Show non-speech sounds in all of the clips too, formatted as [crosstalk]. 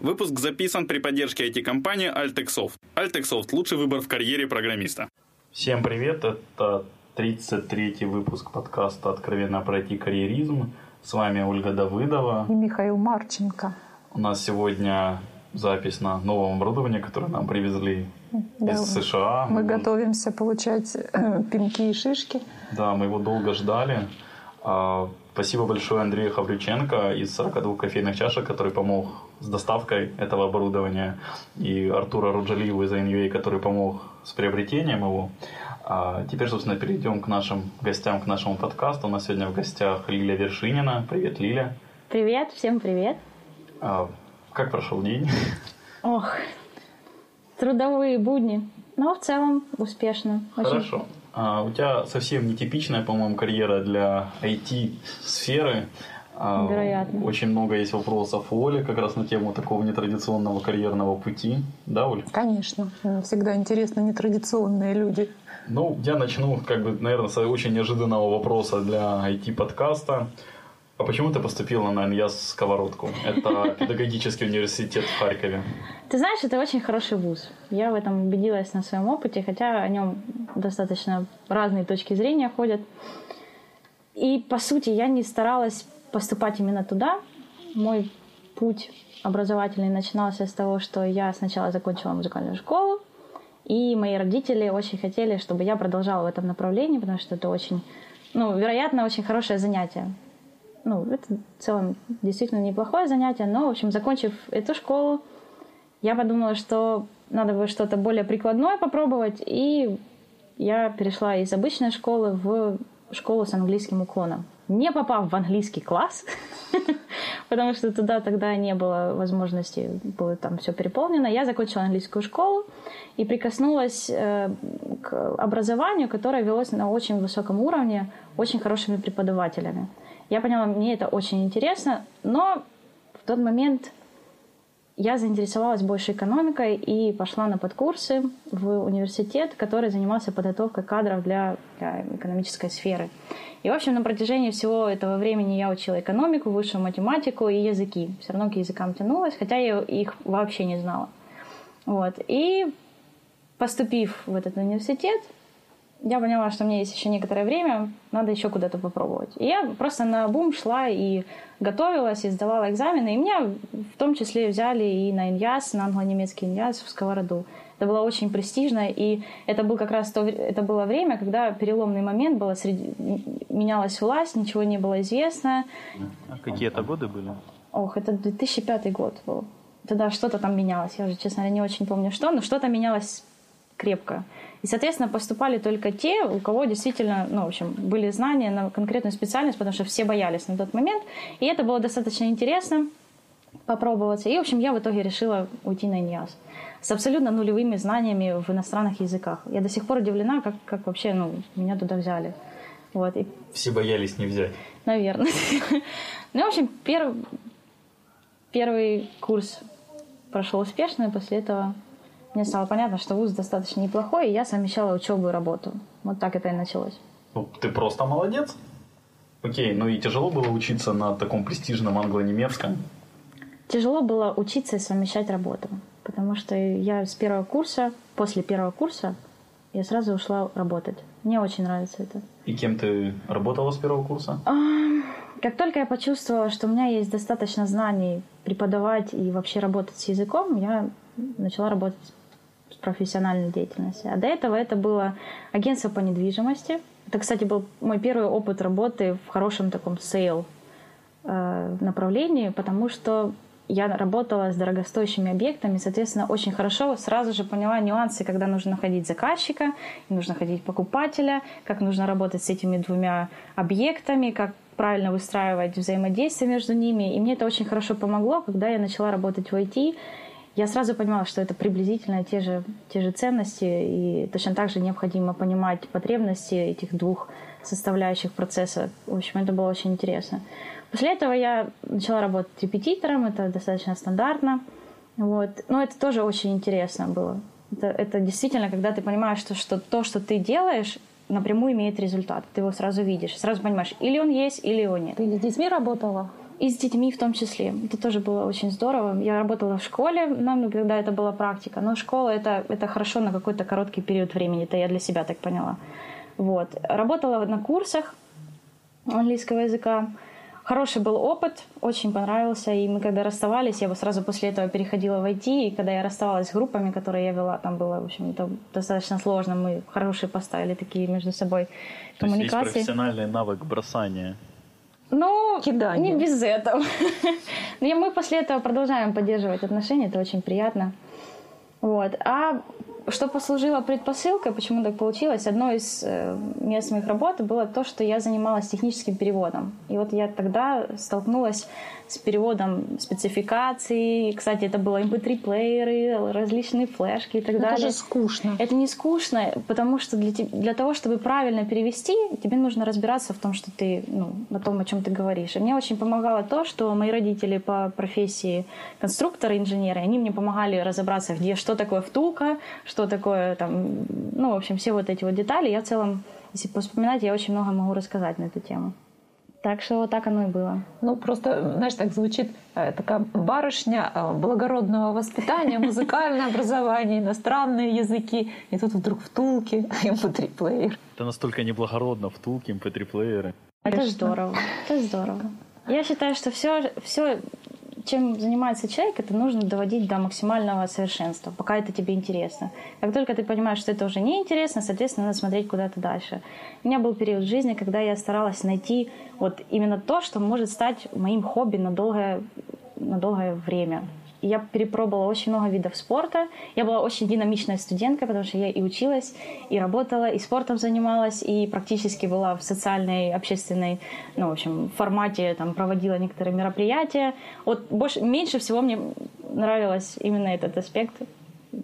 Выпуск записан при поддержке IT-компании Altexoft. Altexoft – лучший выбор в карьере программиста. Всем привет, это 33-й выпуск подкаста «Откровенно пройти карьеризм». С вами Ольга Давыдова. И Михаил Марченко. У нас сегодня запись на новом оборудовании, которое нам привезли да, из США. Мы вот. готовимся получать э, пинки и шишки. Да, мы его долго ждали. А, спасибо большое Андрею Хаврюченко из 42 кофейных чашек, который помог с доставкой этого оборудования, и Артура Руджалиеву из NUA, который помог с приобретением его. А теперь, собственно, перейдем к нашим гостям, к нашему подкасту. У нас сегодня в гостях Лиля Вершинина. Привет, Лиля. Привет, всем привет. А, как прошел день? Ох, трудовые будни. Но в целом успешно. Очень. Хорошо. А, у тебя совсем нетипичная, по-моему, карьера для IT-сферы. А, Вероятно. Очень много есть вопросов у Оли как раз на тему такого нетрадиционного карьерного пути. Да, Оль? Конечно. Всегда интересно нетрадиционные люди. Ну, я начну, как бы, наверное, с очень неожиданного вопроса для IT-подкаста. А почему ты поступила на НЯС Сковородку? Это [laughs] педагогический университет в Харькове. Ты знаешь, это очень хороший вуз. Я в этом убедилась на своем опыте, хотя о нем достаточно разные точки зрения ходят. И, по сути, я не старалась поступать именно туда. Мой путь образовательный начинался с того, что я сначала закончила музыкальную школу, и мои родители очень хотели, чтобы я продолжала в этом направлении, потому что это очень, ну, вероятно, очень хорошее занятие. Ну, это в целом действительно неплохое занятие, но, в общем, закончив эту школу, я подумала, что надо бы что-то более прикладное попробовать, и я перешла из обычной школы в школу с английским уклоном не попав в английский класс, [laughs] потому что туда тогда не было возможности, было там все переполнено, я закончила английскую школу и прикоснулась э, к образованию, которое велось на очень высоком уровне, очень хорошими преподавателями. Я поняла, мне это очень интересно, но в тот момент я заинтересовалась больше экономикой и пошла на подкурсы в университет, который занимался подготовкой кадров для, для экономической сферы. И, в общем, на протяжении всего этого времени я учила экономику, высшую математику и языки. Все равно к языкам тянулась, хотя я их вообще не знала. Вот. И поступив в этот университет, я поняла, что меня есть еще некоторое время, надо еще куда-то попробовать. И я просто на бум шла и готовилась, и сдавала экзамены. И меня в том числе взяли и на иньяс, на англо-немецкий иньяс в Сковороду. Это было очень престижно, и это был как раз то, это было время, когда переломный момент было среди, менялась власть, ничего не было известно. А какие это годы были? Ох, это 2005 год был. Тогда что-то там менялось. Я уже, честно говоря, не очень помню что, но что-то менялось крепко. И, соответственно, поступали только те, у кого действительно, ну, в общем, были знания на конкретную специальность, потому что все боялись на тот момент. И это было достаточно интересно попробоваться. И, в общем, я в итоге решила уйти на ИНИАС с абсолютно нулевыми знаниями в иностранных языках. Я до сих пор удивлена, как, как вообще ну, меня туда взяли. Вот. И... Все боялись не взять. Наверное. [laughs] ну, в общем, перв... первый курс прошел успешно, и после этого мне стало понятно, что вуз достаточно неплохой, и я совмещала учебу и работу. Вот так это и началось. Ну, ты просто молодец. Окей, ну и тяжело было учиться на таком престижном англо-немецком? Тяжело было учиться и совмещать работу, потому что я с первого курса, после первого курса, я сразу ушла работать. Мне очень нравится это. И кем ты работала с первого курса? Как только я почувствовала, что у меня есть достаточно знаний преподавать и вообще работать с языком, я начала работать профессиональной деятельностью. А до этого это было агентство по недвижимости. Это, кстати, был мой первый опыт работы в хорошем таком sale э, направлении, потому что я работала с дорогостоящими объектами, соответственно, очень хорошо сразу же поняла нюансы, когда нужно находить заказчика, нужно находить покупателя, как нужно работать с этими двумя объектами, как правильно выстраивать взаимодействие между ними. И мне это очень хорошо помогло, когда я начала работать в IT. Я сразу понимала, что это приблизительно те же, те же ценности, и точно так же необходимо понимать потребности этих двух составляющих процесса. В общем, это было очень интересно. После этого я начала работать репетитором, это достаточно стандартно. Вот. Но это тоже очень интересно было. Это, это действительно, когда ты понимаешь, что, что то, что ты делаешь, напрямую имеет результат. Ты его сразу видишь, сразу понимаешь, или он есть, или его нет. Ты с детьми работала? И с детьми в том числе. Это тоже было очень здорово. Я работала в школе, нам когда это была практика. Но школа это, это хорошо на какой-то короткий период времени. Это я для себя так поняла. Вот. Работала на курсах английского языка. Хороший был опыт, очень понравился. И мы когда расставались, я бы сразу после этого переходила в IT. И когда я расставалась с группами, которые я вела, там было, в общем, это достаточно сложно. Мы хорошие поставили такие между собой То коммуникации. есть, есть профессиональный навык бросания. Ну, Кидание. не без этого. [laughs] Но я- мы после этого продолжаем поддерживать отношения, это очень приятно. Вот. А что послужило предпосылкой, почему так получилось, одной из э, мест моих работ было то, что я занималась техническим переводом. И вот я тогда столкнулась с переводом спецификаций. Кстати, это было mp3-плееры, различные флешки и так Это далее. же скучно. Это не скучно, потому что для, для того, чтобы правильно перевести, тебе нужно разбираться в том, что ты, ну, на том, о чем ты говоришь. И мне очень помогало то, что мои родители по профессии конструкторы, инженеры, они мне помогали разобраться, где что такое втулка, что такое там, ну, в общем, все вот эти вот детали. Я в целом, если вспоминать, я очень много могу рассказать на эту тему. Так что вот так оно и было. Ну, просто, знаешь, так звучит э, такая барышня э, благородного воспитания, [laughs] музыкальное образование, иностранные языки. И тут вдруг втулки, [laughs] mp3-плеер. Это настолько неблагородно, втулки, mp3-плееры. Это здорово. Это здорово. Я считаю, что все, все, чем занимается человек, это нужно доводить до максимального совершенства, пока это тебе интересно. Как только ты понимаешь, что это уже не интересно, соответственно, надо смотреть куда-то дальше. У меня был период в жизни, когда я старалась найти вот именно то, что может стать моим хобби на долгое, на долгое время. Я перепробовала очень много видов спорта. Я была очень динамичная студентка, потому что я и училась, и работала, и спортом занималась, и практически была в социальной, общественной, ну, в общем, формате, там, проводила некоторые мероприятия. Вот больше, меньше всего мне нравилось именно этот аспект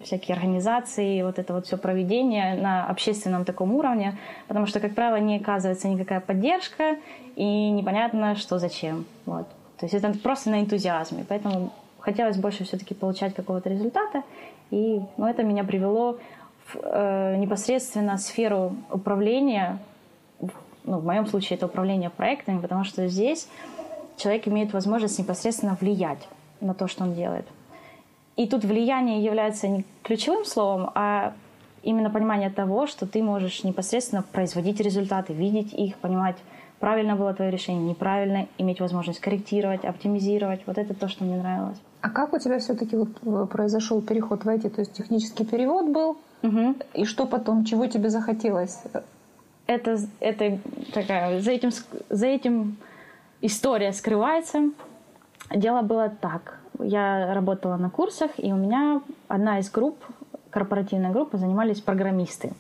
всякие организации, вот это вот все проведение на общественном таком уровне, потому что, как правило, не оказывается никакая поддержка и непонятно, что зачем. Вот. То есть это просто на энтузиазме. Поэтому хотелось больше все-таки получать какого-то результата. И ну, это меня привело в э, непосредственно сферу управления. Ну, в моем случае это управление проектами, потому что здесь человек имеет возможность непосредственно влиять на то, что он делает. И тут влияние является не ключевым словом, а именно понимание того, что ты можешь непосредственно производить результаты, видеть их, понимать, правильно было твое решение, неправильно, иметь возможность корректировать, оптимизировать. Вот это то, что мне нравилось. А как у тебя все-таки вот э, произошел переход в IT? То есть технический перевод был, Мгм. и что потом, чего тебе захотелось? это, это такая, за этим, за этим история скрывается. Дело было так. Я работала на курсах, и у меня одна из групп, корпоративная группа, занимались программисты.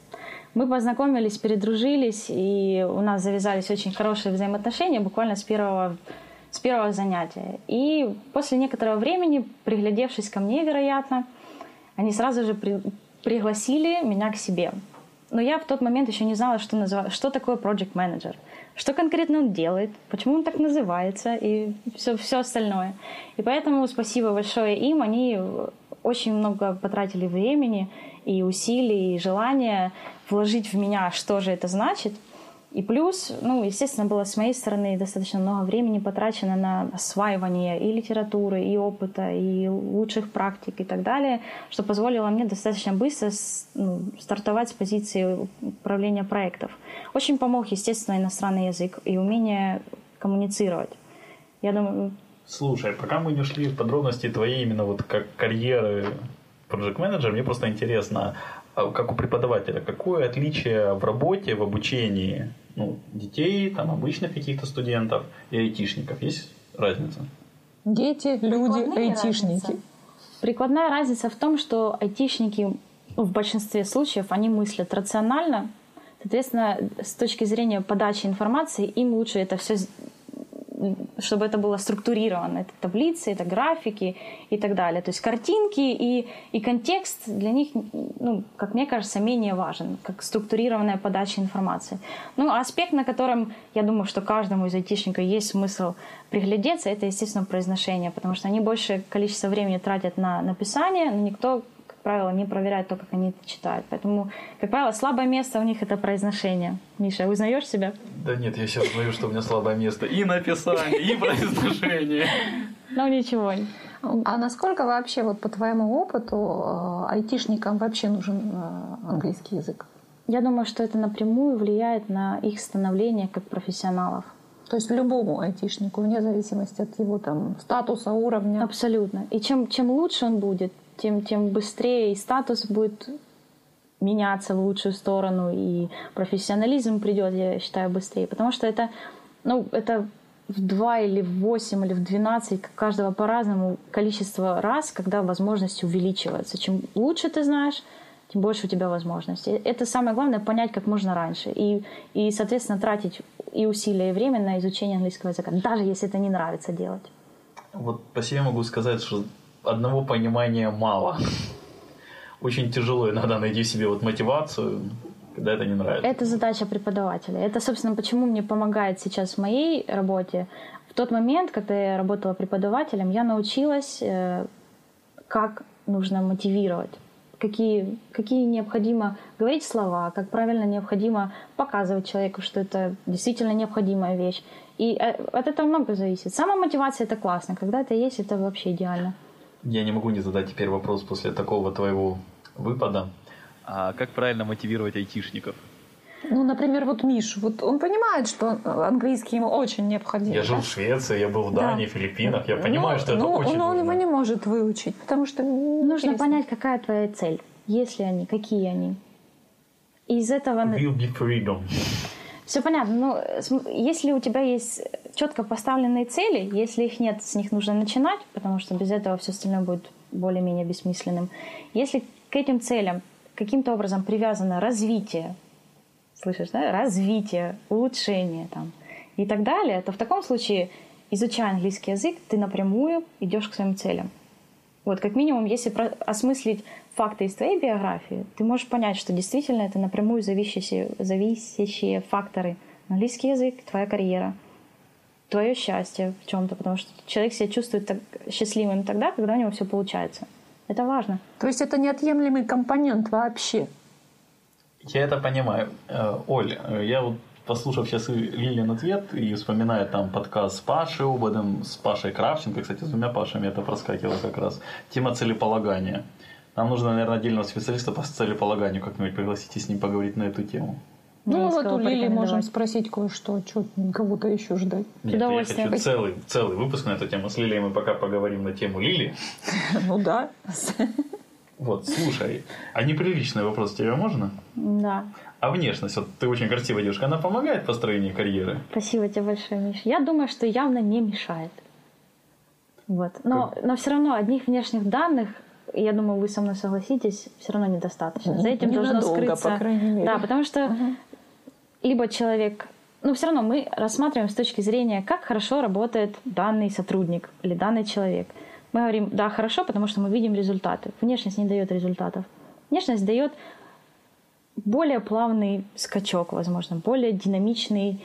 Мы познакомились, передружились, и у нас завязались очень хорошие взаимоотношения буквально с первого, с первого занятия. И после некоторого времени, приглядевшись ко мне, вероятно, они сразу же при- пригласили меня к себе. Но я в тот момент еще не знала, что, называ- что такое project manager, что конкретно он делает, почему он так называется и все, все остальное. И поэтому спасибо большое им, они очень много потратили времени и усилий, и желания вложить в меня, что же это значит. И плюс, ну, естественно, было с моей стороны достаточно много времени потрачено на осваивание и литературы, и опыта, и лучших практик и так далее, что позволило мне достаточно быстро ну, стартовать с позиции управления проектов. Очень помог, естественно, иностранный язык и умение коммуницировать. Я думаю, Слушай, пока мы не ушли в подробности твоей именно вот как карьеры project менеджера, мне просто интересно, а как у преподавателя, какое отличие в работе, в обучении ну, детей, там, обычных каких-то студентов и айтишников? Есть разница? Дети, люди, Прикладная айтишники. разница. Прикладная разница в том, что айтишники в большинстве случаев они мыслят рационально. Соответственно, с точки зрения подачи информации, им лучше это все чтобы это было структурировано. Это таблицы, это графики и так далее. То есть картинки и, и контекст для них, ну, как мне кажется, менее важен, как структурированная подача информации. Ну, аспект, на котором, я думаю, что каждому из айтишников есть смысл приглядеться, это, естественно, произношение, потому что они большее количество времени тратят на написание, но никто, правило, не проверяют то, как они это читают. Поэтому, как правило, слабое место у них это произношение. Миша, узнаешь себя? Да нет, я сейчас узнаю, что у меня слабое место и написание, и произношение. Ну, ничего. А насколько вообще, вот по твоему опыту, э, айтишникам вообще нужен э, английский язык? Я думаю, что это напрямую влияет на их становление как профессионалов. То есть любому айтишнику, вне зависимости от его там, статуса, уровня. Абсолютно. И чем, чем лучше он будет, тем, тем быстрее и статус будет меняться в лучшую сторону, и профессионализм придет, я считаю, быстрее. Потому что это, ну, это в два или в восемь или в двенадцать каждого по-разному количество раз, когда возможности увеличиваются. Чем лучше ты знаешь, тем больше у тебя возможностей. Это самое главное понять как можно раньше. И, и соответственно, тратить и усилия, и время на изучение английского языка, даже если это не нравится делать. Вот по себе могу сказать, что одного понимания мало. Очень тяжело иногда найти в себе вот мотивацию, когда это не нравится. Это задача преподавателя. Это, собственно, почему мне помогает сейчас в моей работе. В тот момент, когда я работала преподавателем, я научилась, э, как нужно мотивировать какие, какие необходимо говорить слова, как правильно необходимо показывать человеку, что это действительно необходимая вещь. И э, от этого много зависит. Сама мотивация это классно, когда это есть, это вообще идеально. Я не могу не задать теперь вопрос после такого твоего выпада. А как правильно мотивировать айтишников? Ну, например, вот Миш, вот он понимает, что английский ему очень необходим. Я жил да? в Швеции, я был в Дании, да. Филиппинах, я понимаю, ну, что это ну, очень Но нужно. он его не может выучить, потому что... Нужно интересно. понять, какая твоя цель, если они, какие они. И из этого... Will be freedom. Все понятно. Ну, если у тебя есть четко поставленные цели, если их нет, с них нужно начинать, потому что без этого все остальное будет более-менее бессмысленным. Если к этим целям каким-то образом привязано развитие, слышишь, да, развитие, улучшение там, и так далее, то в таком случае, изучая английский язык, ты напрямую идешь к своим целям. Вот, как минимум, если осмыслить факты из твоей биографии, ты можешь понять, что действительно это напрямую зависящие, зависящие факторы. Английский язык, твоя карьера, твое счастье в чем-то, потому что человек себя чувствует так счастливым тогда, когда у него все получается. Это важно. То есть это неотъемлемый компонент вообще. Я это понимаю. Э, Оль, э, я вот послушав сейчас Лилин ответ и вспоминая там подкаст с Пашей Ободом, с Пашей Кравченко, кстати, с двумя Пашами это проскакивало как раз, тема целеполагания. Нам нужно, наверное, отдельного специалиста по целеполаганию как-нибудь пригласить и с ним поговорить на эту тему. Ну, мы вот у Лили можем спросить кое-что, что кого-то еще ждать. Нет, я хочу целый, целый выпуск на эту тему. С Лилией мы пока поговорим на тему Лили. [laughs] Ну да. Вот, слушай, а неприличный вопрос тебе можно? Да. А внешность, вот ты очень красивая девушка, она помогает в построении карьеры? Спасибо тебе большое, Миш. Я думаю, что явно не мешает. Вот. Но, но все равно одних внешних данных, я думаю, вы со мной согласитесь, все равно недостаточно. За этим должно скрыться. по крайней мере. Да, потому что угу. Либо человек но все равно мы рассматриваем с точки зрения, как хорошо работает данный сотрудник или данный человек. Мы говорим, да, хорошо, потому что мы видим результаты. Внешность не дает результатов. Внешность дает более плавный скачок, возможно, более динамичный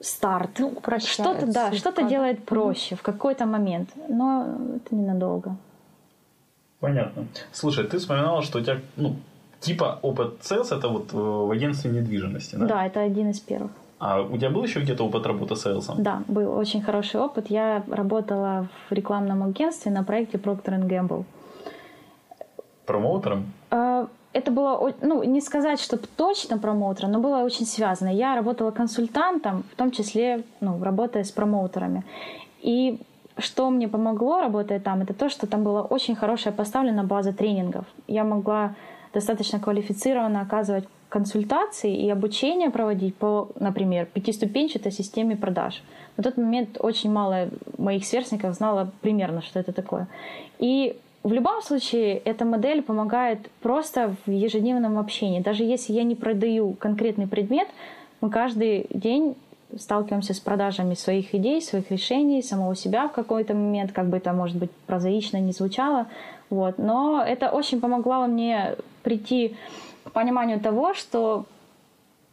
старт. Ну, что-то, да, что-то делает проще mm в какой-то момент, но это ненадолго. Понятно. Слушай, ты вспоминала, что у тебя, ну, типа опыт sales это вот в агентстве недвижимости, да? Да, это один из первых. А у тебя был еще где-то опыт работы с сейлсом? Да, был очень хороший опыт. Я работала в рекламном агентстве на проекте Procter Gamble. Промоутером? А, это было, ну, не сказать, что точно промоутером, но было очень связано. Я работала консультантом, в том числе, ну, работая с промоутерами. И что мне помогло, работая там, это то, что там была очень хорошая поставлена база тренингов. Я могла достаточно квалифицированно оказывать консультации и обучение проводить по, например, пятиступенчатой системе продаж. На тот момент очень мало моих сверстников знало примерно, что это такое. И в любом случае эта модель помогает просто в ежедневном общении. Даже если я не продаю конкретный предмет, мы каждый день сталкиваемся с продажами своих идей, своих решений, самого себя в какой-то момент, как бы это, может быть, прозаично не звучало. Вот. Но это очень помогло мне прийти к пониманию того, что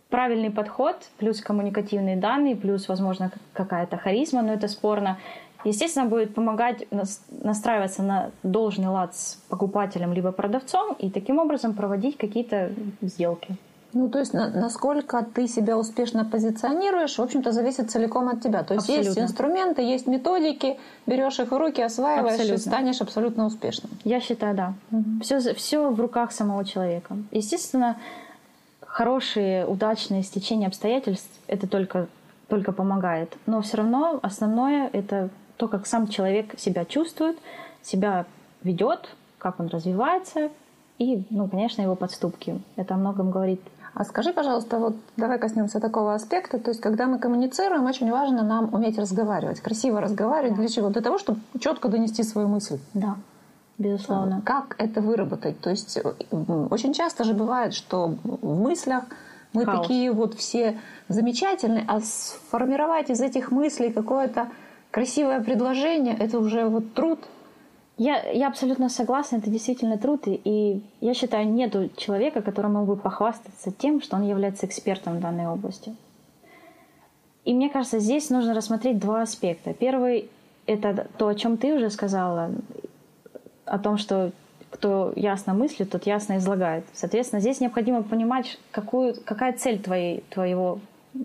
правильный подход, плюс коммуникативные данные, плюс, возможно, какая-то харизма, но это спорно, естественно, будет помогать настраиваться на должный лад с покупателем либо продавцом и таким образом проводить какие-то сделки. Ну, то есть на, насколько ты себя успешно позиционируешь, в общем-то, зависит целиком от тебя. То есть абсолютно. есть инструменты, есть методики, берешь их в руки, осваиваешь абсолютно. и станешь абсолютно успешным. Я считаю, да. Угу. Все, все в руках самого человека. Естественно, хорошие, удачные стечения обстоятельств это только, только помогает. Но все равно основное это то, как сам человек себя чувствует, себя ведет, как он развивается, и, ну, конечно, его подступки. Это о многом говорит а скажи, пожалуйста, вот давай коснемся такого аспекта. То есть, когда мы коммуницируем, очень важно нам уметь разговаривать, красиво разговаривать. Да. Для чего? Для того, чтобы четко донести свою мысль. Да, безусловно. Как это выработать? То есть, очень часто же бывает, что в мыслях мы Хаос. такие вот все замечательные, а сформировать из этих мыслей какое-то красивое предложение, это уже вот труд – я, я абсолютно согласна, это действительно труд, и я считаю, нету человека, который мог бы похвастаться тем, что он является экспертом в данной области. И мне кажется, здесь нужно рассмотреть два аспекта. Первый — это то, о чем ты уже сказала, о том, что кто ясно мыслит, тот ясно излагает. Соответственно, здесь необходимо понимать, какую, какая цель твоей, твоего,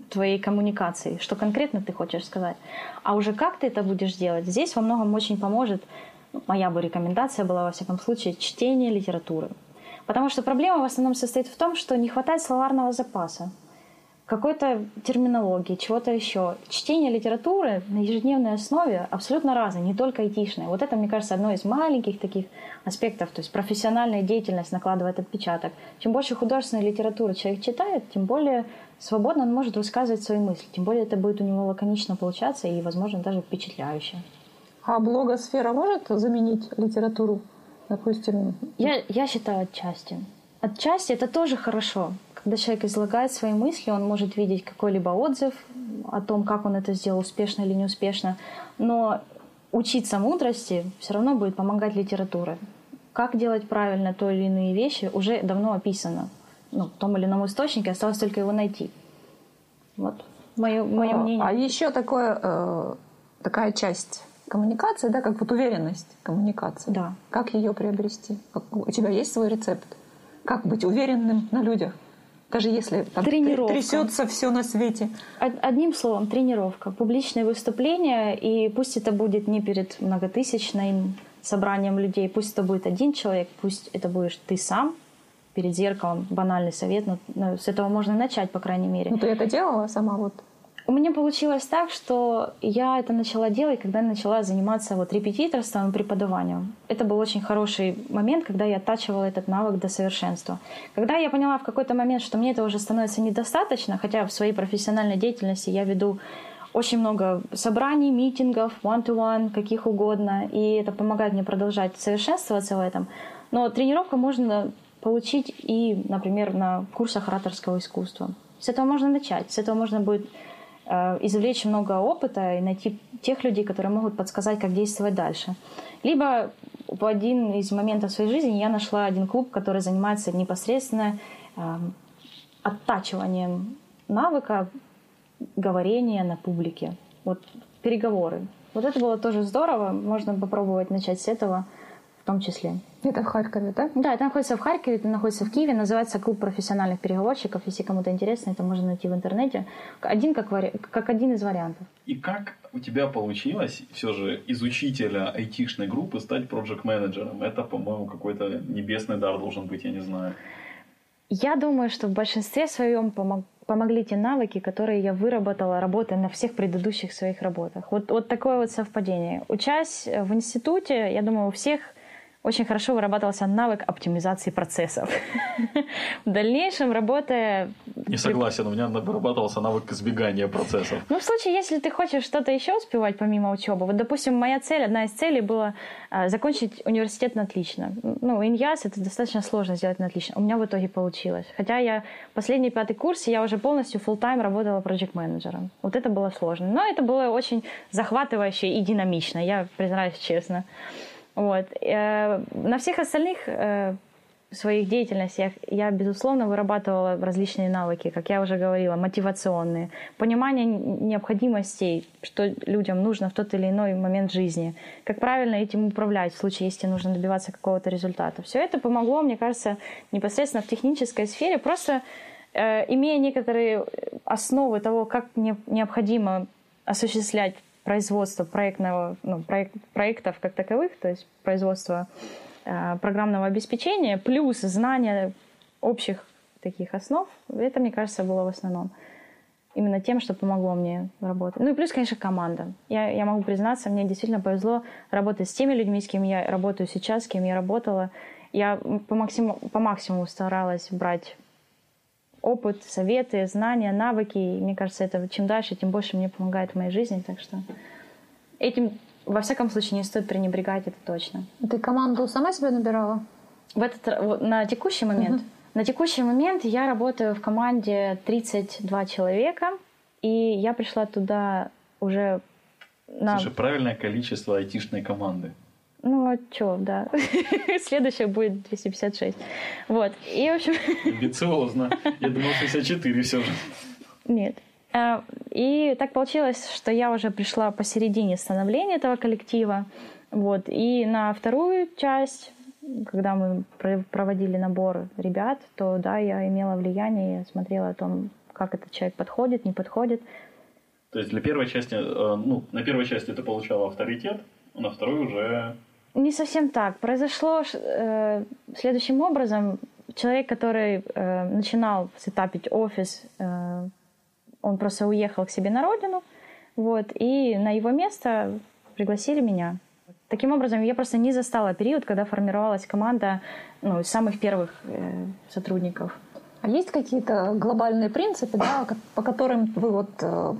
твоей коммуникации, что конкретно ты хочешь сказать. А уже как ты это будешь делать, здесь во многом очень поможет моя бы рекомендация была, во всяком случае, чтение литературы. Потому что проблема в основном состоит в том, что не хватает словарного запаса, какой-то терминологии, чего-то еще. Чтение литературы на ежедневной основе абсолютно разное, не только айтишное. Вот это, мне кажется, одно из маленьких таких аспектов. То есть профессиональная деятельность накладывает отпечаток. Чем больше художественной литературы человек читает, тем более свободно он может высказывать свои мысли. Тем более это будет у него лаконично получаться и, возможно, даже впечатляюще. А блогосфера может заменить литературу? Допустим. Я, я считаю отчасти. Отчасти это тоже хорошо. Когда человек излагает свои мысли, он может видеть какой-либо отзыв о том, как он это сделал, успешно или неуспешно. Но учиться мудрости все равно будет помогать литература. Как делать правильно то или иные вещи уже давно описано. Ну, в том или ином источнике, осталось только его найти. Вот мое, мое а, мнение. А еще такое, э, такая часть коммуникация, да, как вот уверенность коммуникации. Да. Как ее приобрести? Как, у тебя есть свой рецепт? Как быть уверенным на людях? Даже если там, тренировка. трясется все на свете. Одним словом, тренировка. Публичное выступление, и пусть это будет не перед многотысячным собранием людей, пусть это будет один человек, пусть это будешь ты сам перед зеркалом. Банальный совет, но, но с этого можно начать, по крайней мере. Ну, ты это делала сама вот? У меня получилось так, что я это начала делать, когда начала заниматься вот репетиторством и преподаванием. Это был очень хороший момент, когда я оттачивала этот навык до совершенства. Когда я поняла в какой-то момент, что мне это уже становится недостаточно, хотя в своей профессиональной деятельности я веду очень много собраний, митингов, one-to-one, каких угодно, и это помогает мне продолжать совершенствоваться в этом. Но тренировку можно получить и, например, на курсах ораторского искусства. С этого можно начать, с этого можно будет извлечь много опыта и найти тех людей, которые могут подсказать, как действовать дальше. Либо в один из моментов своей жизни я нашла один клуб, который занимается непосредственно э, оттачиванием навыка говорения на публике. Вот переговоры. Вот это было тоже здорово. Можно попробовать начать с этого в том числе. Это в Харькове, да? Да, это находится в Харькове, это находится в Киеве, называется Клуб профессиональных переговорщиков. Если кому-то интересно, это можно найти в интернете. Один как, вари... как один из вариантов. И как у тебя получилось все же из учителя айтишной группы стать проект-менеджером? Это, по-моему, какой-то небесный дар должен быть, я не знаю. Я думаю, что в большинстве своем помог помогли те навыки, которые я выработала, работая на всех предыдущих своих работах. Вот, вот такое вот совпадение. Учась в институте, я думаю, у всех очень хорошо вырабатывался навык оптимизации процессов. [laughs] В дальнейшем, работая... Не согласен, у меня вырабатывался навык избегания процессов. Ну, в случае, если ты хочешь что-то еще успевать помимо учебы, вот, допустим, моя цель, одна из целей была а, закончить университет на отлично. Ну, иньяс это достаточно сложно сделать на отлично. У меня в итоге получилось. Хотя я последний пятый курс, я уже полностью full тайм работала проект-менеджером. Вот это было сложно. Но это было очень захватывающе и динамично, я признаюсь честно. Вот. Э, на всех остальных э, своих деятельностях я, безусловно, вырабатывала различные навыки, как я уже говорила, мотивационные, понимание необходимостей, что людям нужно в тот или иной момент жизни, как правильно этим управлять в случае, если нужно добиваться какого-то результата. Все это помогло, мне кажется, непосредственно в технической сфере, просто э, имея некоторые основы того, как не, необходимо осуществлять производство проектного, ну, проект, проектов как таковых, то есть производство Э, программного обеспечения, плюс знания общих таких основ, это, мне кажется, было в основном именно тем, что помогло мне работать. Ну и плюс, конечно, команда. Я, я могу признаться, мне действительно повезло работать с теми людьми, с кем я работаю сейчас, с кем я работала. Я по максимуму, по максимуму старалась брать опыт, советы, знания, навыки. И мне кажется, это чем дальше, тем больше мне помогает в моей жизни. Так что этим во всяком случае, не стоит пренебрегать, это точно. Ты команду сама себе набирала? В этот, на текущий момент? Угу. На текущий момент я работаю в команде 32 человека, и я пришла туда уже на... Слушай, правильное количество айтишной команды. Ну, а что, да. [laughs] Следующее будет 256. Вот. И, в общем... [laughs] Амбициозно. Я думал, 64 все же. Нет. Э, и так получилось, что я уже пришла посередине становления этого коллектива. Вот. И на вторую часть, когда мы проводили набор ребят, то да, я имела влияние, я смотрела о том, как этот человек подходит, не подходит. То есть для первой части, э, ну, на первой части ты получала авторитет, а на второй уже... Не совсем так. Произошло э, следующим образом. Человек, который э, начинал сетапить офис, э, он просто уехал к себе на родину, вот, и на его место пригласили меня. Таким образом, я просто не застала период, когда формировалась команда ну, из самых первых э, сотрудников. А есть какие-то глобальные принципы, да, по которым вы вот э,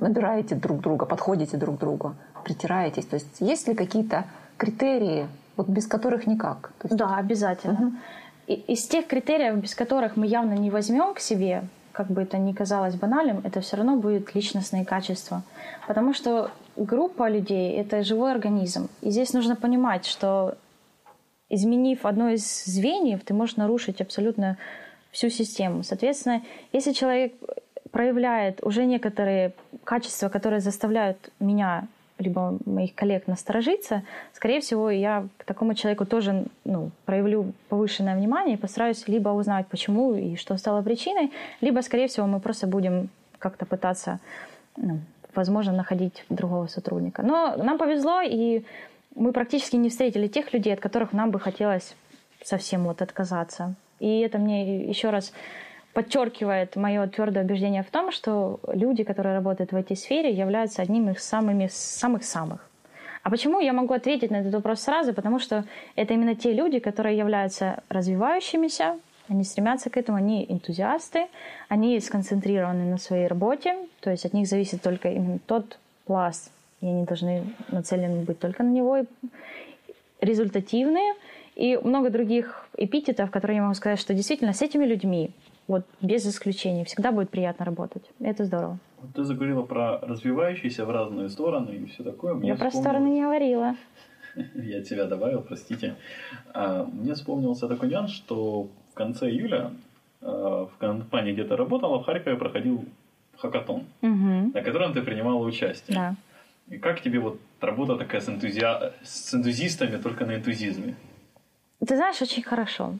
набираете друг друга, подходите друг к другу, притираетесь? То есть есть ли какие-то критерии, вот без которых никак? есть... Да, обязательно. Угу. И, из тех критериев, без которых мы явно не возьмем к себе, как бы это ни казалось банальным, это все равно будет личностные качества. Потому что группа людей — это живой организм. И здесь нужно понимать, что изменив одно из звеньев, ты можешь нарушить абсолютно всю систему. Соответственно, если человек проявляет уже некоторые качества, которые заставляют меня либо моих коллег насторожиться, скорее всего, я к такому человеку тоже ну, проявлю повышенное внимание и постараюсь либо узнать, почему и что стало причиной, либо, скорее всего, мы просто будем как-то пытаться, ну, возможно, находить другого сотрудника. Но нам повезло, и мы практически не встретили тех людей, от которых нам бы хотелось совсем вот отказаться. И это мне еще раз подчеркивает мое твердое убеждение в том, что люди, которые работают в этой сфере, являются одними из самыми самых-самых. А почему я могу ответить на этот вопрос сразу? Потому что это именно те люди, которые являются развивающимися, они стремятся к этому, они энтузиасты, они сконцентрированы на своей работе, то есть от них зависит только именно тот пласт, и они должны нацелены быть только на него, результативные, и много других эпитетов, которые я могу сказать, что действительно с этими людьми вот без исключения. Всегда будет приятно работать. Это здорово. Ты заговорила про развивающиеся в разные стороны и все такое. Мне Я про стороны не говорила. [laughs] Я тебя добавил, простите. А, мне вспомнился такой нюанс, что в конце июля а, в компании, где ты работала, в Харькове проходил хакатон, угу. на котором ты принимала участие. Да. И как тебе вот работа такая с, энтузиа... с энтузистами, только на энтузизме? Ты знаешь, очень хорошо.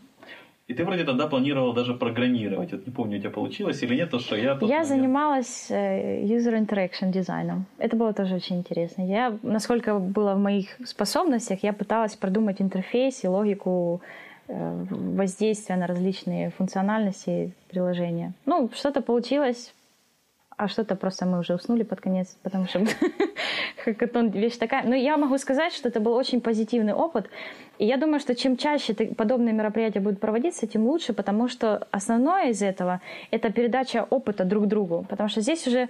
И ты вроде тогда планировал даже программировать. Вот не помню, у тебя получилось или нет, то что я... Я момент... занималась э, user interaction дизайном. Это было тоже очень интересно. Я, насколько было в моих способностях, я пыталась продумать интерфейс и логику э, воздействия на различные функциональности приложения. Ну, что-то получилось, а что-то просто мы уже уснули под конец, потому что [laughs] хакатон вещь такая. Но я могу сказать, что это был очень позитивный опыт. И я думаю, что чем чаще подобные мероприятия будут проводиться, тем лучше, потому что основное из этого — это передача опыта друг другу. Потому что здесь уже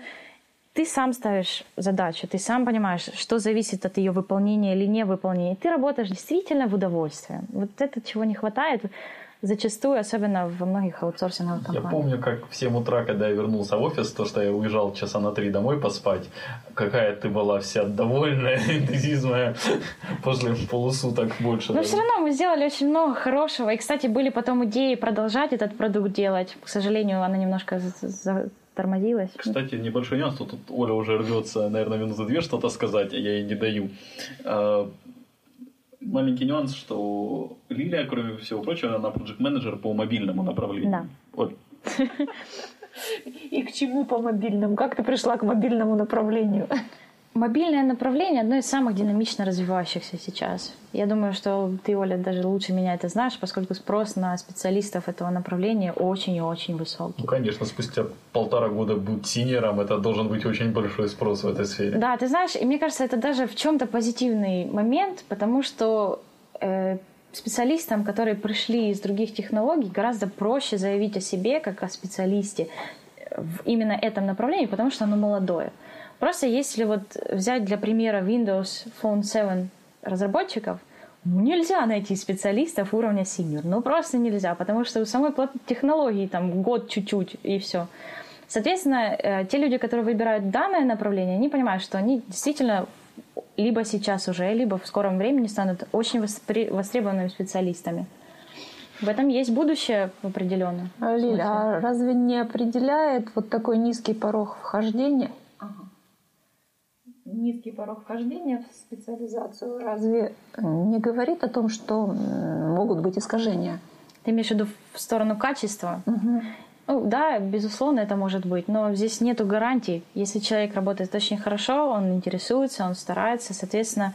ты сам ставишь задачу, ты сам понимаешь, что зависит от ее выполнения или не выполнения. Ты работаешь действительно в удовольствие. Вот это чего не хватает Зачастую, особенно во многих аутсорсинговых компаниях. Я помню, как в 7 утра, когда я вернулся в офис, то, что я уезжал часа на три домой поспать, какая ты была вся довольная, [laughs] энтузизмая после полусуток больше. Но все равно мы сделали очень много хорошего. И, кстати, были потом идеи продолжать этот продукт делать. К сожалению, она немножко тормозилась. Кстати, небольшой нюанс. Тут Оля уже рвется, наверное, минуты две что-то сказать, а я ей не даю. Маленький нюанс, что Лилия, кроме всего прочего, она проект менеджер по мобильному направлению. Да. Вот. [laughs] И к чему по мобильному? Как ты пришла к мобильному направлению? Мобильное направление одно из самых динамично развивающихся сейчас. Я думаю, что ты, Оля, даже лучше меня это знаешь, поскольку спрос на специалистов этого направления очень и очень высокий. Ну, конечно, спустя полтора года быть синером, это должен быть очень большой спрос в этой сфере. Да, ты знаешь, и мне кажется, это даже в чем-то позитивный момент, потому что э, специалистам, которые пришли из других технологий, гораздо проще заявить о себе как о специалисте в именно этом направлении, потому что оно молодое. Просто если вот взять для примера Windows Phone 7 разработчиков, ну, нельзя найти специалистов уровня senior. Ну, просто нельзя, потому что у самой технологии там год чуть-чуть и все. Соответственно, э, те люди, которые выбирают данное направление, они понимают, что они действительно либо сейчас уже, либо в скором времени станут очень востребованными специалистами. В этом есть будущее определенно. Лиля, а разве не определяет вот такой низкий порог вхождения низкий порог вхождения в специализацию разве не говорит о том, что могут быть искажения? Ты имеешь в виду в сторону качества? Угу. Ну, да, безусловно, это может быть, но здесь нету гарантий. Если человек работает очень хорошо, он интересуется, он старается, соответственно,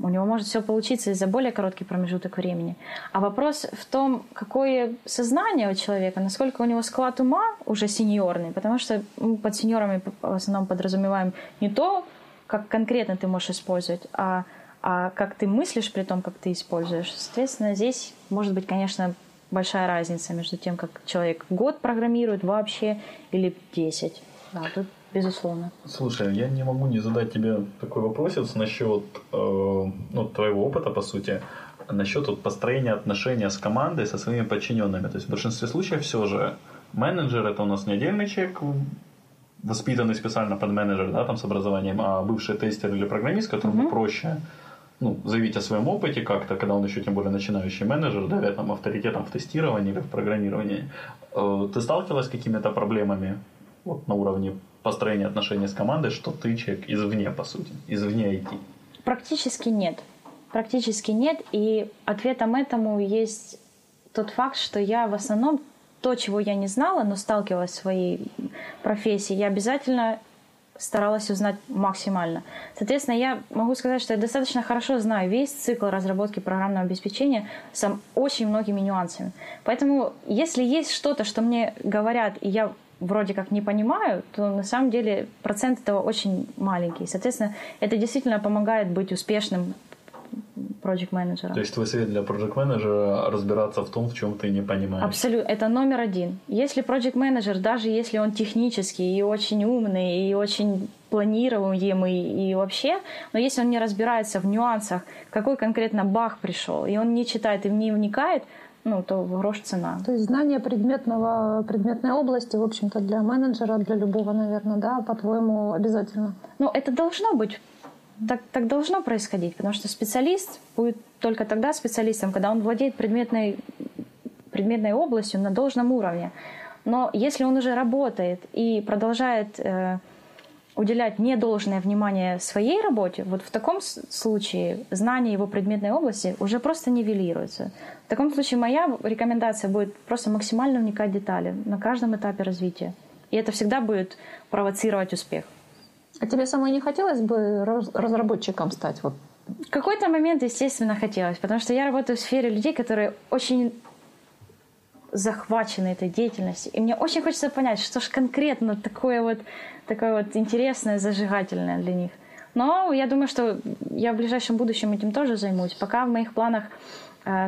у него может все получиться из за более короткий промежуток времени. А вопрос в том, какое сознание у человека, насколько у него склад ума уже сеньорный, потому что мы под сеньорами в основном подразумеваем не то, как конкретно ты можешь использовать, а, а как ты мыслишь при том, как ты используешь. Соответственно, здесь может быть, конечно, большая разница между тем, как человек год программирует вообще или 10. Да, тут безусловно. Слушай, я не могу не задать тебе такой вопросец насчет э, ну, твоего опыта, по сути, насчет вот, построения отношений с командой, со своими подчиненными. То есть в большинстве случаев все же менеджер это у нас не отдельный человек воспитанный специально под менеджер, да, там с образованием, а бывший тестер или программист, которому mm-hmm. проще ну, заявить о своем опыте как-то, когда он еще тем более начинающий менеджер, да, там авторитетом в тестировании или в программировании. Э, ты сталкивалась с какими-то проблемами вот, на уровне построения отношений с командой, что ты человек извне, по сути, извне IT? Практически нет. Практически нет. И ответом этому есть тот факт, что я в основном то, чего я не знала, но сталкивалась в своей профессии, я обязательно старалась узнать максимально. Соответственно, я могу сказать, что я достаточно хорошо знаю весь цикл разработки программного обеспечения с очень многими нюансами. Поэтому, если есть что-то, что мне говорят, и я вроде как не понимаю, то на самом деле процент этого очень маленький. Соответственно, это действительно помогает быть успешным project менеджера. То есть твой совет для project менеджера разбираться в том, в чем ты не понимаешь. Абсолютно. Это номер один. Если project менеджер, даже если он технический и очень умный, и очень планируемый и вообще, но если он не разбирается в нюансах, какой конкретно баг пришел, и он не читает и не вникает, ну, то в грош цена. То есть знание предметного, предметной области, в общем-то, для менеджера, для любого, наверное, да, по-твоему, обязательно? Ну, это должно быть так, так должно происходить, потому что специалист будет только тогда специалистом, когда он владеет предметной, предметной областью на должном уровне. Но если он уже работает и продолжает э, уделять недолжное внимание своей работе, вот в таком случае знание его предметной области уже просто нивелируется. В таком случае моя рекомендация будет просто максимально вникать детали на каждом этапе развития. И это всегда будет провоцировать успех. А тебе самой не хотелось бы разработчиком стать? Вот? В какой-то момент, естественно, хотелось, потому что я работаю в сфере людей, которые очень захвачены этой деятельностью. И мне очень хочется понять, что же конкретно такое вот, такое вот интересное, зажигательное для них. Но я думаю, что я в ближайшем будущем этим тоже займусь. Пока в моих планах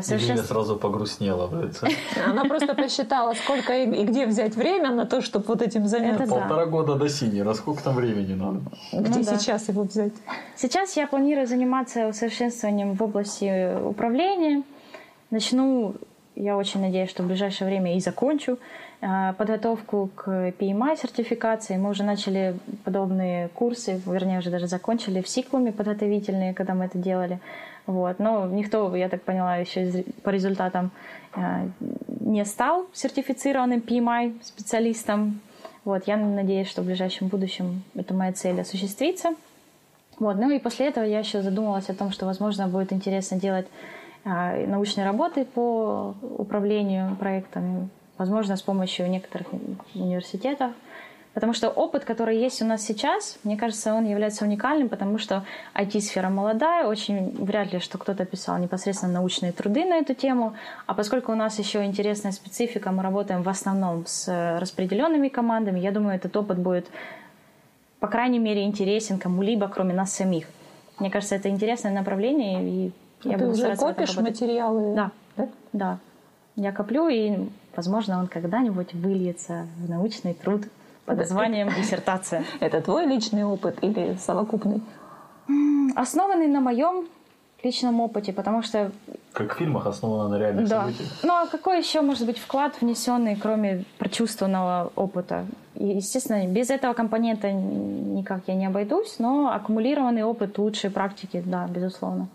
совершенно... Елена сразу погрустнела в лице. [laughs] Она просто посчитала, сколько и где взять время на то, чтобы вот этим заняться. Полтора года до синера. Сколько там времени надо? Где ну сейчас его взять? Сейчас я планирую заниматься усовершенствованием в области управления. Начну я очень надеюсь, что в ближайшее время и закончу э, подготовку к PMI сертификации. Мы уже начали подобные курсы, вернее, уже даже закончили в Сиклуме подготовительные, когда мы это делали. Вот. Но никто, я так поняла, еще по результатам э, не стал сертифицированным PMI специалистом. Вот. Я надеюсь, что в ближайшем будущем эта моя цель осуществится. Вот. Ну и после этого я еще задумалась о том, что, возможно, будет интересно делать а, научные работы по управлению проектами, возможно, с помощью некоторых университетов. Потому что опыт, который есть у нас сейчас, мне кажется, он является уникальным, потому что IT-сфера молодая, очень вряд ли, что кто-то писал непосредственно научные труды на эту тему. А поскольку у нас еще интересная специфика, мы работаем в основном с распределенными командами, я думаю, этот опыт будет, по крайней мере, интересен кому-либо, кроме нас самих. Мне кажется, это интересное направление, и я Ты уже копишь материалы? Да. да, да. Я коплю, и, возможно, он когда-нибудь выльется в научный труд под названием [laughs] диссертация. Это твой личный опыт или совокупный? Основанный на моем личном опыте, потому что... Как в фильмах основано на реальных да. событиях. Ну а какой еще может быть вклад внесенный, кроме прочувствованного опыта? И, естественно, без этого компонента никак я не обойдусь, но аккумулированный опыт лучшей практики, да, безусловно.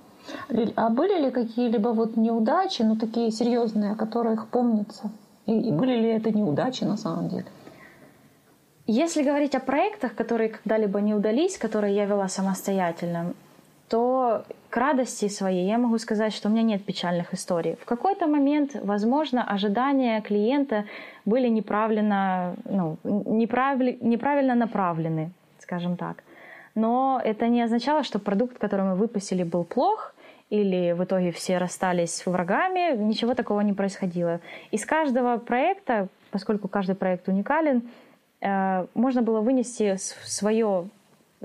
А были ли какие-либо вот неудачи, ну такие серьезные, о которых помнится? И, и были ли это неудачи на самом деле? Если говорить о проектах, которые когда-либо не удались, которые я вела самостоятельно, то к радости своей я могу сказать, что у меня нет печальных историй. В какой-то момент, возможно, ожидания клиента были неправильно, ну, неправ... неправильно направлены, скажем так. Но это не означало, что продукт, который мы выпустили, был плох, или в итоге все расстались врагами, ничего такого не происходило. Из каждого проекта, поскольку каждый проект уникален, можно было вынести свое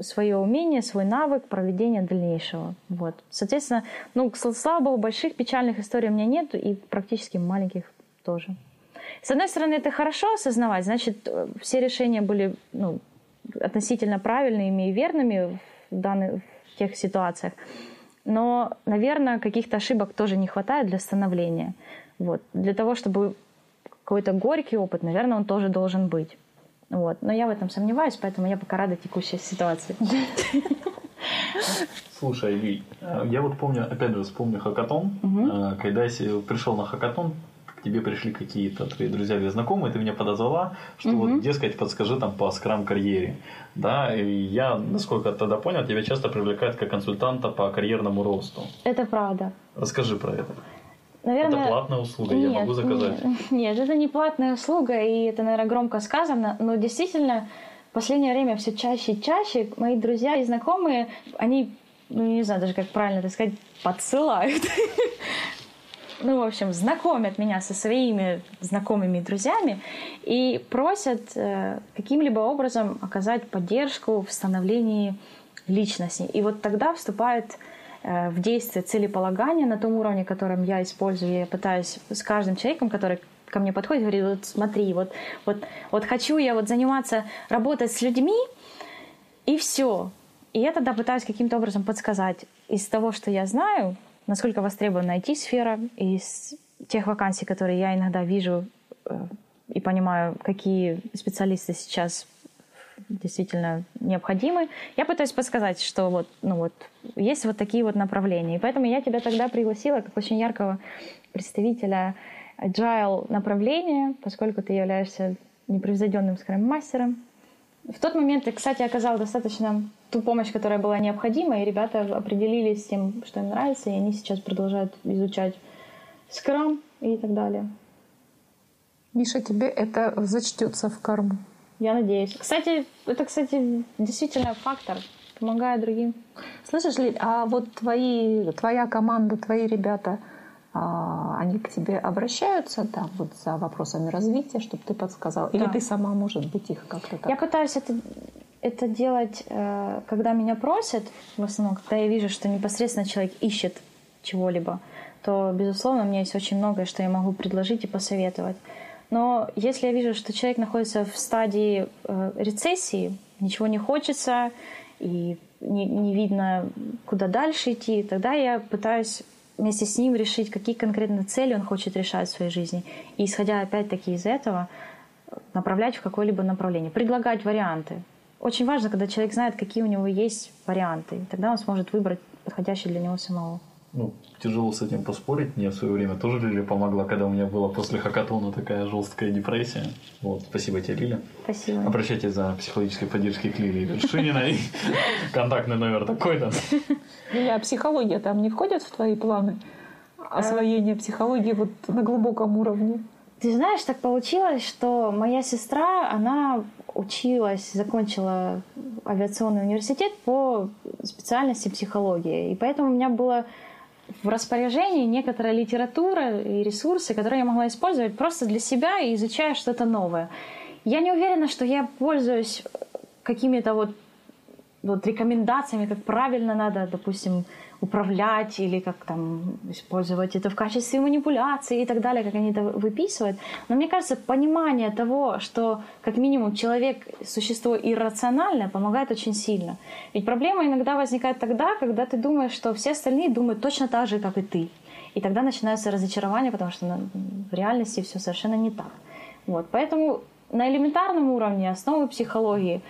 свое умение, свой навык проведения дальнейшего. Вот. Соответственно, ну, слава богу, больших печальных историй у меня нет, и практически маленьких тоже. С одной стороны, это хорошо осознавать, значит, э, все решения были ну, относительно правильными и верными в, данных, в тех ситуациях. Но, наверное, каких-то ошибок тоже не хватает для становления. Вот. Для того, чтобы какой-то горький опыт, наверное, он тоже должен быть. Вот. Но я в этом сомневаюсь, поэтому я пока рада текущей ситуации. Слушай, Лиль, э, я вот помню, опять же, вспомню хакатон. Угу. Когда я пришел на хакатон, к тебе пришли какие-то твои друзья или знакомые, ты меня подозвала, что угу. вот, дескать, подскажи там по скрам-карьере. Да, и я, насколько тогда понял, тебя часто привлекают как консультанта по карьерному росту. Это правда. Расскажи про это. Наверное, это платная услуга, нет, я могу заказать. Нет, [laughs] нет, это не платная услуга, и это, наверное, громко сказано, но действительно в последнее время все чаще и чаще мои друзья и знакомые, они, ну, не знаю даже, как правильно это сказать, подсылают [laughs] ну, в общем, знакомят меня со своими знакомыми друзьями и просят э, каким-либо образом оказать поддержку в становлении личности. И вот тогда вступает в действие целеполагание на том уровне, которым я использую. Я пытаюсь с каждым человеком, который ко мне подходит, говорит, вот смотри, вот, вот, вот хочу я вот заниматься, работать с людьми, и все. И я тогда пытаюсь каким-то образом подсказать из того, что я знаю, насколько востребована IT-сфера, из тех вакансий, которые я иногда вижу э, и понимаю, какие специалисты сейчас действительно необходимы. Я пытаюсь подсказать, что вот, ну вот, есть вот такие вот направления. И поэтому я тебя тогда пригласила как очень яркого представителя agile направления, поскольку ты являешься непревзойденным скрам-мастером, в тот момент я, кстати, оказал достаточно ту помощь, которая была необходима, и ребята определились с тем, что им нравится, и они сейчас продолжают изучать скрам и так далее. Миша, тебе это зачтется в карму. Я надеюсь. Кстати, это, кстати, действительно фактор. Помогая другим. Слышишь, Лиль, а вот твои, твоя команда, твои ребята – а, они к тебе обращаются там вот за вопросами развития, чтобы ты подсказал? Или да. ты сама, может быть, их как-то так? Я пытаюсь это, это делать, э, когда меня просят, в основном, когда я вижу, что непосредственно человек ищет чего-либо, то, безусловно, у меня есть очень многое, что я могу предложить и посоветовать. Но если я вижу, что человек находится в стадии э, рецессии, ничего не хочется, и не, не видно, куда дальше идти, тогда я пытаюсь вместе с ним решить, какие конкретно цели он хочет решать в своей жизни. И исходя опять-таки из этого, направлять в какое-либо направление, предлагать варианты. Очень важно, когда человек знает, какие у него есть варианты. Тогда он сможет выбрать подходящий для него самого ну, тяжело с этим поспорить. Мне в свое время тоже Лиля помогла, когда у меня была после хакатона такая жесткая депрессия. Вот, спасибо тебе, Лиля. Спасибо. Обращайтесь за психологической поддержкой к Лилии Вершининой. [laughs] Контактный номер такой-то. Лиля, а психология там не входит в твои планы? Освоение психологии вот на глубоком уровне? Ты знаешь, так получилось, что моя сестра, она училась, закончила авиационный университет по специальности психологии. И поэтому у меня было в распоряжении некоторая литература и ресурсы, которые я могла использовать просто для себя и изучая что-то новое. Я не уверена, что я пользуюсь какими-то вот, вот рекомендациями, как правильно надо, допустим, управлять или как там использовать это в качестве манипуляции и так далее, как они это выписывают. Но мне кажется, понимание того, что как минимум человек существо иррациональное, помогает очень сильно. Ведь проблема иногда возникает тогда, когда ты думаешь, что все остальные думают точно так же, как и ты. И тогда начинается разочарование, потому что в реальности все совершенно не так. Вот. Поэтому на элементарном уровне основы психологии,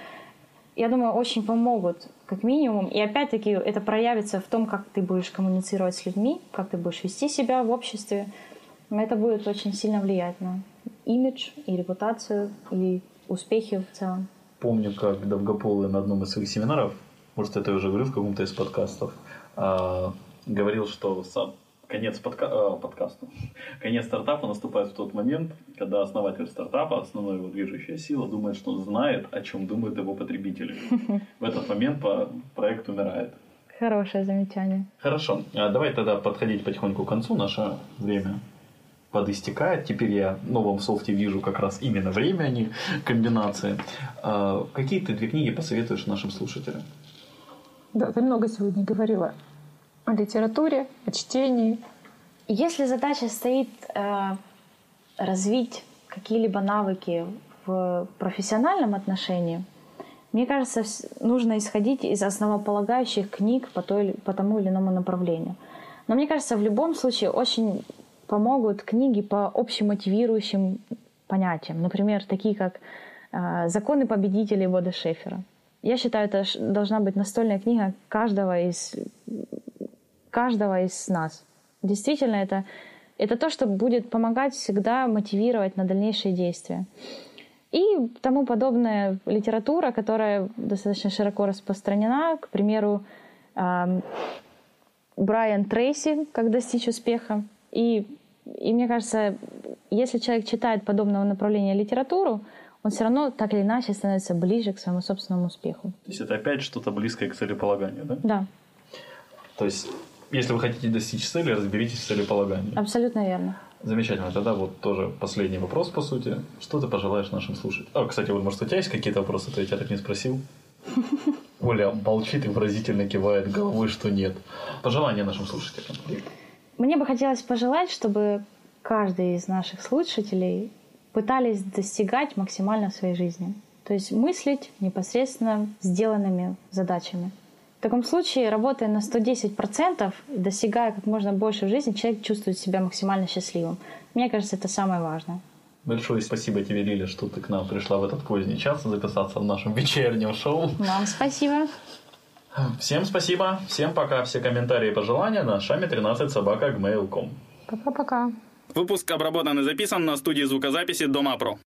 я думаю, очень помогут как минимум. И опять-таки это проявится в том, как ты будешь коммуницировать с людьми, как ты будешь вести себя в обществе. Это будет очень сильно влиять на имидж и репутацию, и успехи в целом. Помню, как Довгополый на одном из своих семинаров, может, это я уже говорил в каком-то из подкастов, а, говорил, что сам конец подка... э, подкаста. [laughs] Конец стартапа наступает в тот момент, когда основатель стартапа, основная его движущая сила, думает, что он знает, о чем думают его потребители. [laughs] В этот момент проект умирает. Хорошее замечание. Хорошо. А давай тогда подходить потихоньку к концу. Наше время подистекает. Теперь я в новом софте вижу как раз именно время, а не [laughs] комбинации. А какие ты две книги посоветуешь нашим слушателям? Да, ты много сегодня говорила о литературе, о чтении. Если задача стоит э, развить какие-либо навыки в профессиональном отношении, мне кажется, нужно исходить из основополагающих книг по, той, по тому или иному направлению. Но мне кажется, в любом случае очень помогут книги по общемотивирующим понятиям. Например, такие как э, «Законы победителей» Бода Шефера. Я считаю, это должна быть настольная книга каждого из каждого из нас. Действительно, это, это то, что будет помогать всегда мотивировать на дальнейшие действия. И тому подобная литература, которая достаточно широко распространена, к примеру, Брайан Трейси «Как достичь успеха». И, и мне кажется, если человек читает подобного направления литературу, он все равно так или иначе становится ближе к своему собственному успеху. То есть это опять что-то близкое к целеполаганию, да? Да. То есть если вы хотите достичь цели, разберитесь в целеполагании. Абсолютно верно. Замечательно. Тогда вот тоже последний вопрос, по сути. Что ты пожелаешь нашим слушателям? А, кстати, вот, может, у тебя есть какие-то вопросы, то я тебя так не спросил. [laughs] Оля молчит и выразительно кивает головой, что нет. Пожелания нашим слушателям. Мне бы хотелось пожелать, чтобы каждый из наших слушателей пытались достигать максимально в своей жизни. То есть мыслить непосредственно сделанными задачами. В таком случае, работая на 110%, достигая как можно больше в жизни, человек чувствует себя максимально счастливым. Мне кажется, это самое важное. Большое спасибо тебе, Лиля, что ты к нам пришла в этот поздний час записаться в нашем [laughs] вечернем шоу. Вам спасибо. Всем спасибо. Всем пока. Все комментарии и пожелания на шаме 13 собака Пока-пока. Выпуск обработан и записан на студии звукозаписи Дома Про.